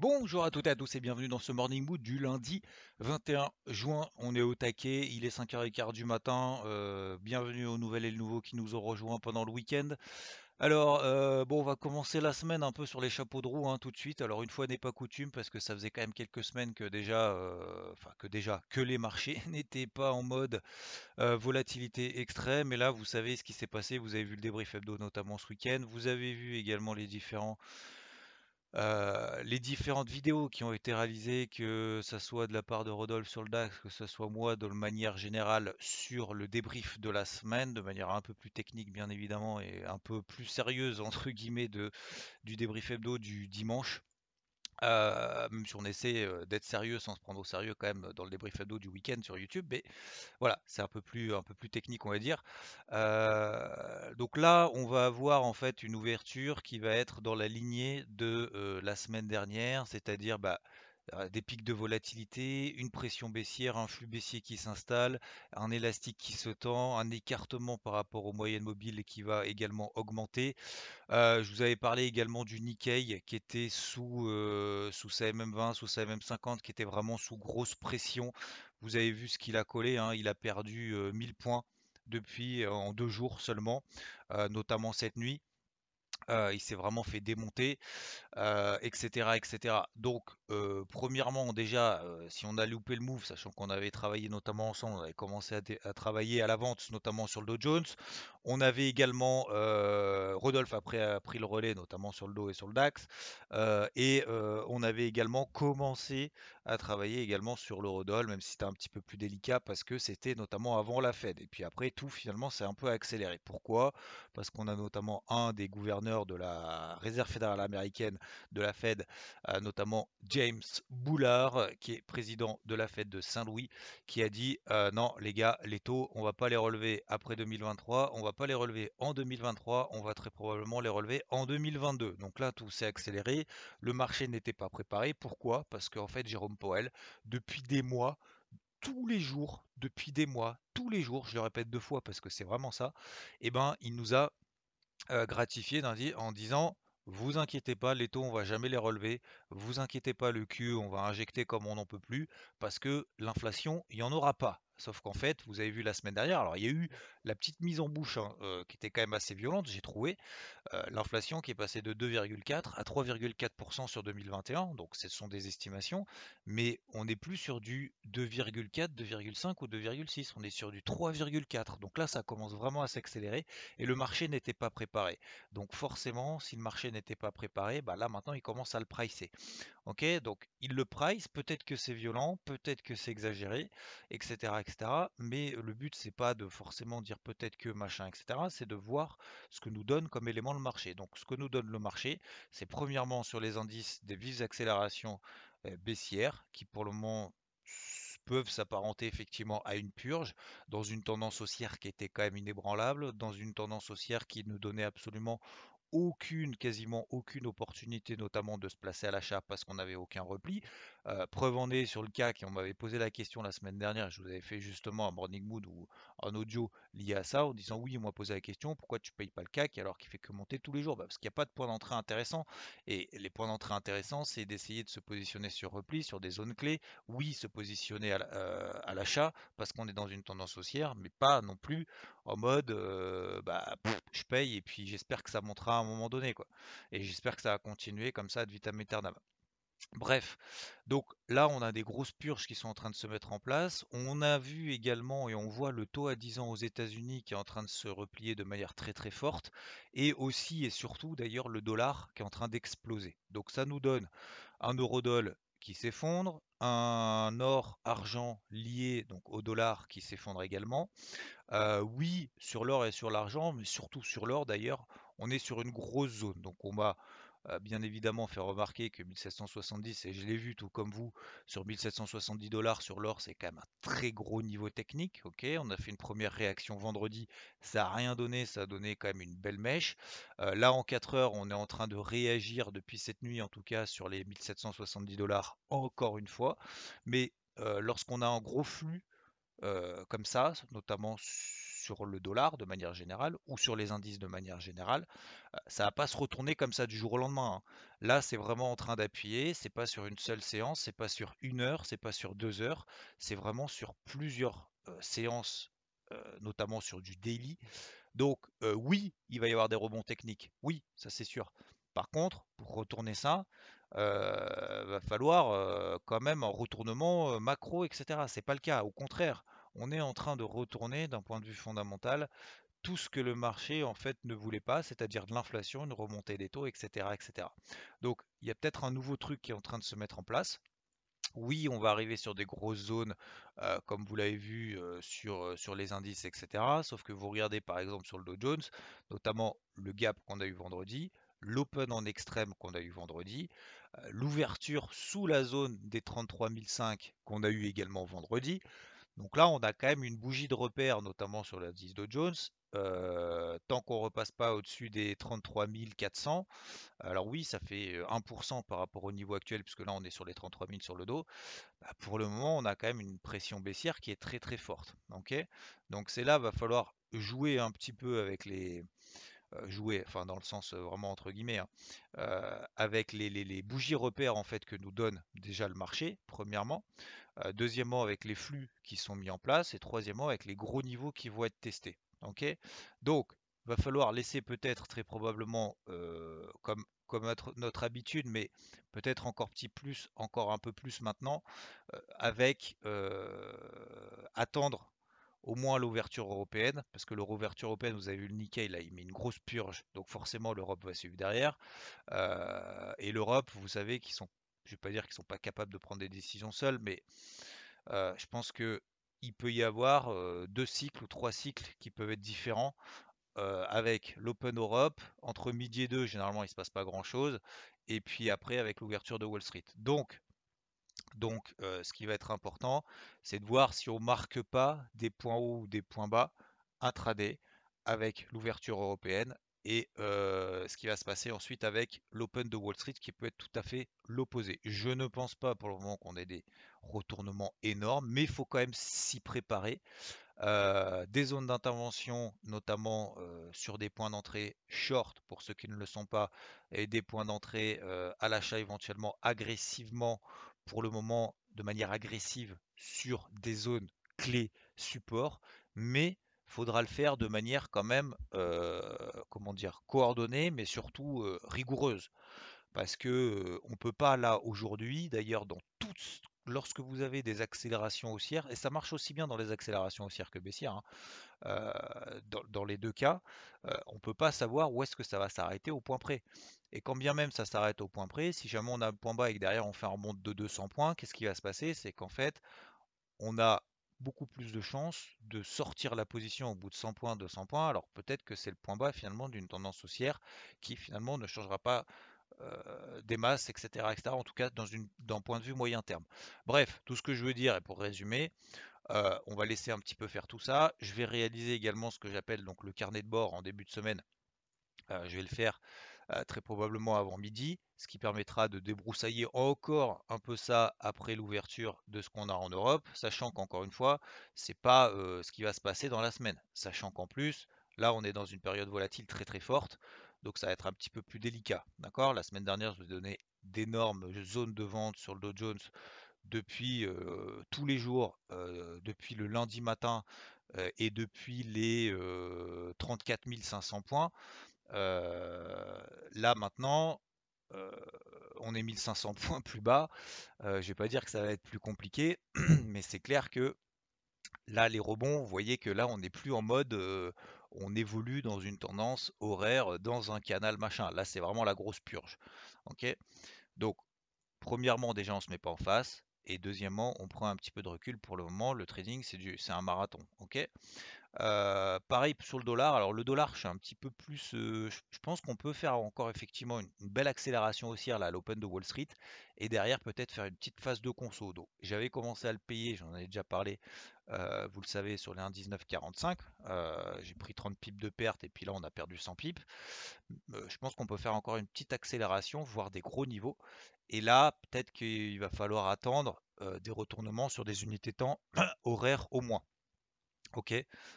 Bonjour à toutes et à tous et bienvenue dans ce Morning Mood du lundi 21 juin. On est au taquet, il est 5h15 du matin. Euh, bienvenue aux nouvelles et le nouveau qui nous ont rejoints pendant le week-end. Alors, euh, bon, on va commencer la semaine un peu sur les chapeaux de roue hein, tout de suite. Alors, une fois n'est pas coutume, parce que ça faisait quand même quelques semaines que déjà, euh, que déjà, que les marchés n'étaient pas en mode volatilité extrême. Et là, vous savez ce qui s'est passé. Vous avez vu le débrief hebdo notamment ce week-end. Vous avez vu également les différents les différentes vidéos qui ont été réalisées, que ça soit de la part de Rodolphe sur le DAX, que ce soit moi de manière générale sur le débrief de la semaine, de manière un peu plus technique bien évidemment et un peu plus sérieuse entre guillemets de, du débrief hebdo du dimanche. Euh, même si on essaie euh, d'être sérieux sans se prendre au sérieux quand même dans le débrief ado du week-end sur YouTube, mais voilà, c'est un peu plus un peu plus technique on va dire. Euh, donc là, on va avoir en fait une ouverture qui va être dans la lignée de la semaine dernière, c'est-à-dire bah, des pics de volatilité, une pression baissière, un flux baissier qui s'installe, un élastique qui se tend, un écartement par rapport aux moyennes mobiles qui va également augmenter. Euh, je vous avais parlé également du Nikkei qui était sous, euh, sous sa MM20, sous sa MM50, qui était vraiment sous grosse pression. Vous avez vu ce qu'il a collé, hein, il a perdu 1000 euh, points depuis en deux jours seulement, notamment cette nuit. il s'est vraiment fait démonter etc., etc. Donc, premièrement, déjà, si on a loupé le move, sachant qu'on avait travaillé notamment ensemble, on avait commencé à, travailler à la vente, notamment sur le Dow Jones. On avait également, Rodolphe après a pris le relais, notamment sur le Dow et sur le DAX. et on avait également commencé à travailler également sur l'eurodoll, même si c'était un petit peu plus délicat parce que c'était notamment avant la Fed. Et puis après, tout finalement s'est un peu accéléré. Pourquoi? Parce qu'on a notamment un des gouverneurs de la Réserve fédérale américaine de la Fed, notamment James Bullard, qui est président de la Fed de Saint-Louis, qui a dit euh, non les gars, les taux, on va pas les relever après 2023, on va pas les relever en 2023, on va très probablement les relever en 2022. Donc là, tout s'est accéléré, le marché n'était pas préparé. Pourquoi? Parce qu'en fait, Jérôme Powell, depuis des mois, tous les jours, depuis des mois, tous les jours, je le répète deux fois parce que c'est vraiment ça, eh ben, il nous a euh, gratifié en disant vous inquiétez pas, les taux, on va jamais les relever. Vous inquiétez pas, le Q, on va injecter comme on n'en peut plus, parce que l'inflation, il n'y en aura pas. Sauf qu'en fait, vous avez vu la semaine dernière, alors il y a eu la petite mise en bouche hein, euh, qui était quand même assez violente, j'ai trouvé. Euh, l'inflation qui est passée de 2,4 à 3,4% sur 2021, donc ce sont des estimations, mais on n'est plus sur du 2,4, 2,5 ou 2,6, on est sur du 3,4. Donc là, ça commence vraiment à s'accélérer et le marché n'était pas préparé. Donc forcément, si le marché n'était pas préparé, bah là maintenant il commence à le pricer. Donc il le price, peut-être que c'est violent, peut-être que c'est exagéré, etc.. Mais le but c'est pas de forcément dire peut-être que machin, etc. C'est de voir ce que nous donne comme élément le marché. Donc ce que nous donne le marché, c'est premièrement sur les indices des vives accélérations baissières qui pour le moment peuvent s'apparenter effectivement à une purge dans une tendance haussière qui était quand même inébranlable, dans une tendance haussière qui ne donnait absolument aucune, quasiment aucune opportunité, notamment de se placer à l'achat parce qu'on n'avait aucun repli. Euh, preuve en est sur le CAC, et on m'avait posé la question la semaine dernière, je vous avais fait justement un morning mood ou un audio lié à ça, en disant oui, on m'a posé la question, pourquoi tu payes pas le CAC alors qu'il fait que monter tous les jours? Bah, Parce qu'il n'y a pas de point d'entrée intéressant. Et les points d'entrée intéressants, c'est d'essayer de se positionner sur repli, sur des zones clés. Oui, se positionner à euh, l'achat parce qu'on est dans une tendance haussière, mais pas non plus en mode euh, bah, je paye et puis j'espère que ça montera un moment donné. quoi. Et j'espère que ça va continuer comme ça de vitam aeternam. Bref, donc là on a des grosses purges qui sont en train de se mettre en place. On a vu également et on voit le taux à 10 ans aux États-Unis qui est en train de se replier de manière très très forte. Et aussi et surtout d'ailleurs le dollar qui est en train d'exploser. Donc ça nous donne un euro-dollar qui s'effondre, un or-argent lié donc au dollar qui s'effondre également. Euh, oui, sur l'or et sur l'argent, mais surtout sur l'or d'ailleurs, on est sur une grosse zone. Donc on va bien évidemment fait remarquer que 1770, et je l'ai vu tout comme vous, sur 1770 dollars sur l'or, c'est quand même un très gros niveau technique. Ok, on a fait une première réaction vendredi, ça n'a rien donné, ça a donné quand même une belle mèche. là, en 4 heures, on est en train de réagir depuis cette nuit, en tout cas sur les 1770 dollars, encore une fois. Mais lorsqu'on a un gros flux comme ça, notamment le dollar de manière générale ou sur les indices de manière générale, ça va pas se retourner comme ça du jour au lendemain. Hein. Là, c'est vraiment en train d'appuyer. C'est pas sur une seule séance, c'est pas sur une heure, c'est pas sur deux heures, c'est vraiment sur plusieurs séances, notamment sur du daily. Donc oui, il va y avoir des rebonds techniques. Oui, ça c'est sûr. Par contre, pour retourner ça, va falloir quand même un retournement macro, etc. C'est pas le cas. Au contraire, on est en train de retourner d'un point de vue fondamental tout ce que le marché en fait ne voulait pas, c'est-à-dire de l'inflation, une remontée des taux, etc., etc. Donc il y a peut-être un nouveau truc qui est en train de se mettre en place. Oui, on va arriver sur des grosses zones, euh, comme vous l'avez vu euh, sur, euh, sur les indices, etc. Sauf que vous regardez par exemple sur le Dow Jones, notamment le gap qu'on a eu vendredi, l'open en extrême qu'on a eu vendredi, l'ouverture sous la zone des 33 500 qu'on a eu également vendredi. Donc là, on a quand même une bougie de repère, notamment sur l'indice Dow Jones. Euh, tant qu'on repasse pas au-dessus des 33 400, alors oui, ça fait 1% par rapport au niveau actuel, puisque là on est sur les 33 000 sur le dos. Bah, pour le moment, on a quand même une pression baissière qui est très très forte. Donc c'est là, va falloir jouer un petit peu avec les, euh, jouer, enfin dans le sens vraiment entre guillemets, hein, avec les, les, bougies repères en fait que nous donne déjà le marché, premièrement. Euh, deuxièmement, avec les flux qui sont mis en place. Et troisièmement, avec les gros niveaux qui vont être testés. Ok? Donc, va falloir laisser peut-être très probablement, euh, comme, comme notre, habitude, mais peut-être encore petit plus, encore un peu plus maintenant, euh, avec attendre au moins l'ouverture européenne, parce que l'ouverture européenne, vous avez vu le Nikkei, là, il met une grosse purge, donc forcément l'Europe va suivre derrière. et l'Europe, vous savez qu'ils sont je vais pas dire qu'ils ne sont pas capables de prendre des décisions seuls, mais euh, je pense qu'il peut y avoir euh, deux cycles ou trois cycles qui peuvent être différents. Euh, avec l'Open Europe, entre midi et deux, généralement il ne se passe pas grand chose, et puis après avec l'ouverture de Wall Street. Donc, donc ce qui va être important, c'est de voir si on ne marque pas des points hauts ou des points bas intraday avec l'ouverture européenne et ce qui va se passer ensuite avec l'Open de Wall Street qui peut être tout à fait l'opposé. Je ne pense pas pour le moment qu'on ait des retournements énormes, mais il faut quand même s'y préparer. des zones d'intervention, notamment sur des points d'entrée short pour ceux qui ne le sont pas, et des points d'entrée à l'achat éventuellement agressivement, pour le moment de manière agressive sur des zones clés support, mais faudra le faire de manière quand même, euh, comment dire, coordonnée, mais surtout euh, rigoureuse. Parce que euh, on peut pas là aujourd'hui, d'ailleurs dans toutes, lorsque vous avez des accélérations haussières, et ça marche aussi bien dans les accélérations haussières que baissières, hein, dans, les deux cas, on peut pas savoir où est-ce que ça va s'arrêter au point près. Et quand bien même ça s'arrête au point près, si jamais on a un point bas et que derrière on fait un remonte de 200 points, qu'est-ce qui va se passer? C'est qu'en fait, on a beaucoup plus de chances de sortir la position au bout de 100 points, 200 points. Alors peut-être que c'est le point bas finalement d'une tendance haussière qui finalement ne changera pas euh, des masses, etc., etc. En tout cas, dans une d'un point de vue moyen terme. Bref, tout ce que je veux dire, et pour résumer, euh, on va laisser un petit peu faire tout ça. Je vais réaliser également ce que j'appelle donc le carnet de bord en début de semaine. Euh, je vais le faire très probablement avant midi, ce qui permettra de débroussailler encore un peu ça après l'ouverture de ce qu'on a en Europe, sachant qu'encore une fois, c'est pas ce qui va se passer dans la semaine, sachant qu'en plus, là on est dans une période volatile très très forte, donc ça va être un petit peu plus délicat, d'accord? La semaine dernière, je vous ai donné d'énormes zones de vente sur le Dow Jones depuis euh, tous les jours, depuis le lundi matin et depuis les 34 500 points. Euh, là maintenant, euh, on est 1500 points plus bas. Euh, je vais pas dire que ça va être plus compliqué, mais c'est clair que là, les rebonds, vous voyez que là, on n'est plus en mode on évolue dans une tendance horaire, dans un canal machin. Là, c'est vraiment la grosse purge. Donc, premièrement, déjà, on se met pas en face. Et deuxièmement, on prend un petit peu de recul pour le moment. Le trading, c'est un marathon. ok? Pareil sur le dollar. Alors le dollar, je suis un petit peu plus. je pense qu'on peut faire encore effectivement une, belle accélération haussière là, à l'Open de Wall Street et derrière peut-être faire une petite phase de conso. j'avais commencé à le payer, j'en avais déjà parlé, vous le savez, sur les 1,1945. J'ai pris 30 pips de perte et puis là on a perdu 100 pips. je pense qu'on peut faire encore une petite accélération, voire des gros niveaux. Et là, peut-être qu'il va falloir attendre des retournements sur des unités temps horaires au moins. Ok,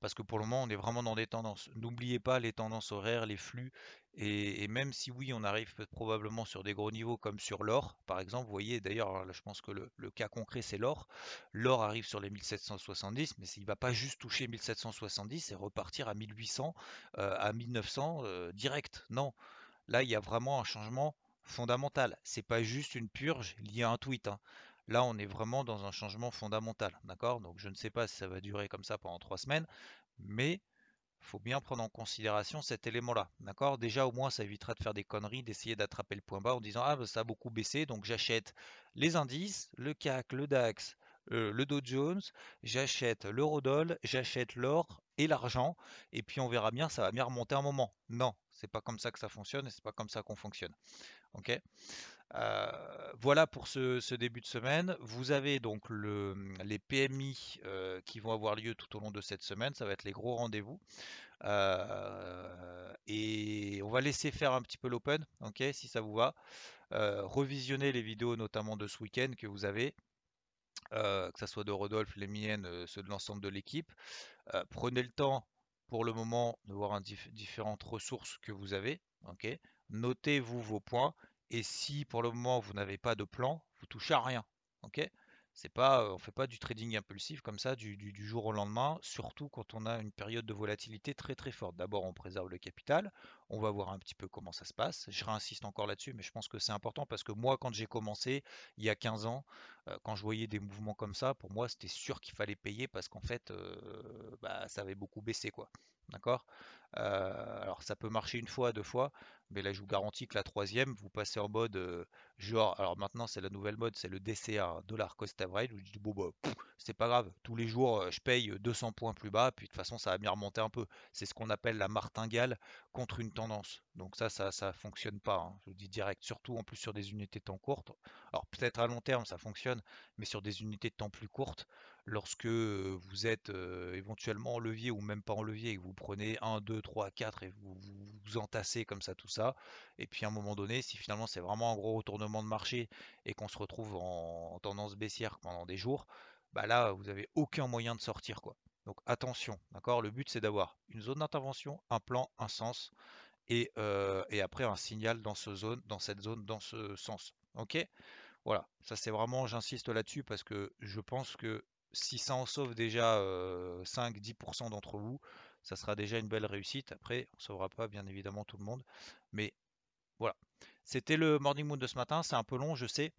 parce que pour le moment, on est vraiment dans des tendances. N'oubliez pas les tendances horaires, les flux, et, même si oui, on arrive probablement sur des gros niveaux comme sur l'or, par exemple, vous voyez d'ailleurs, je pense que le, cas concret c'est l'or. L'or arrive sur les 1770, mais il ne va pas juste toucher 1770 et repartir à 1800, euh, à 1900 euh, direct. Non, là il y a vraiment un changement fondamental. C'est pas juste une purge liée à un tweet. Hein. Là, on est vraiment dans un changement fondamental, d'accord? Donc, je ne sais pas si ça va durer comme ça pendant trois semaines, mais il faut bien prendre en considération cet élément-là, d'accord? Déjà, au moins, ça évitera de faire des conneries, d'essayer d'attraper le point bas en disant ah bah, ça a beaucoup baissé, donc j'achète les indices, le CAC, le DAX, euh, le Dow Jones, j'achète l'eurodoll, j'achète l'or et l'argent, et puis on verra bien, ça va bien remonter un moment. Non, c'est pas comme ça que ça fonctionne et c'est pas comme ça qu'on fonctionne. Ok? Euh, voilà pour ce, début de semaine. Vous avez donc les PMI euh, qui vont avoir lieu tout au long de cette semaine. Ça va être les gros rendez-vous. Euh, et on va laisser faire un petit peu l'open, ok, si ça vous va. revisionner les vidéos notamment de ce week-end que vous avez. que ce soit de Rodolphe, les miennes, ceux de l'ensemble de l'équipe. prenez le temps pour le moment de voir différentes ressources que vous avez. ok? Notez-vous vos points et si pour le moment vous n'avez pas de plan, vous touchez à rien. Ok? C'est pas, on fait pas du trading impulsif comme ça du, jour au lendemain, surtout quand on a une période de volatilité très très forte. D'abord, on préserve le capital, on va voir un petit peu comment ça se passe. Je réinsiste encore là-dessus, mais je pense que c'est important parce que moi, quand j'ai commencé il y a 15 ans, quand je voyais des mouvements comme ça, pour moi, c'était sûr qu'il fallait payer parce qu'en fait, bah, ça avait beaucoup baissé, quoi. D'accord? Alors, ça peut marcher une fois, deux fois, mais là je vous garantis que la troisième, vous passez en mode euh, genre, alors maintenant c'est la nouvelle mode, c'est le DCA, dollar cost average, je dis bon bah c'est pas grave, tous les jours euh, je paye 200 points plus bas, puis de toute façon ça va bien remonter un peu. C'est ce qu'on appelle la martingale contre une tendance. Donc ça, ça, ça fonctionne pas, hein, je vous dis direct, surtout en plus sur des unités de temps courtes. Alors peut-être à long terme ça fonctionne, mais sur des unités de temps plus courtes, lorsque vous êtes éventuellement en levier ou même pas en levier et que vous prenez 1, 2, 3, 4 et vous, vous entassez comme ça tout ça, et puis à un moment donné, si finalement c'est vraiment un gros retournement de marché et qu'on se retrouve en, tendance baissière pendant des jours, bah là vous avez aucun moyen de sortir quoi. Donc attention, d'accord? Le but c'est d'avoir une zone d'intervention, un plan, un sens, et, et, après un signal dans, ce zone, dans cette zone, dans ce sens. Ok? Voilà, ça c'est vraiment, j'insiste là-dessus parce que je pense que si ça en sauve déjà 5-10% d'entre vous, ça sera déjà une belle réussite. Après, on ne sauvera pas bien évidemment tout le monde. Mais voilà. C'était le Morning Moon de ce matin. C'est un peu long, je sais.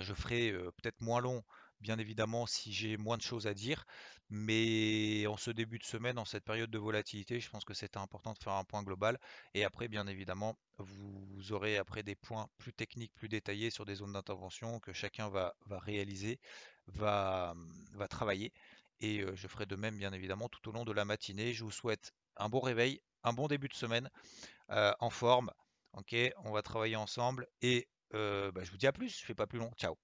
je ferai peut-être moins long, bien évidemment, si j'ai moins de choses à dire. Mais en ce début de semaine, en cette période de volatilité, je pense que c'était important de faire un point global. Et après, bien évidemment, vous aurez après des points plus techniques, plus détaillés sur des zones d'intervention que chacun va, va réaliser va, va travailler. Et je ferai de même, bien évidemment, tout au long de la matinée. Je vous souhaite un bon réveil, un bon début de semaine, en forme. Ok, on va travailler ensemble. Et bah, je vous dis à plus. Je fais pas plus long. Ciao.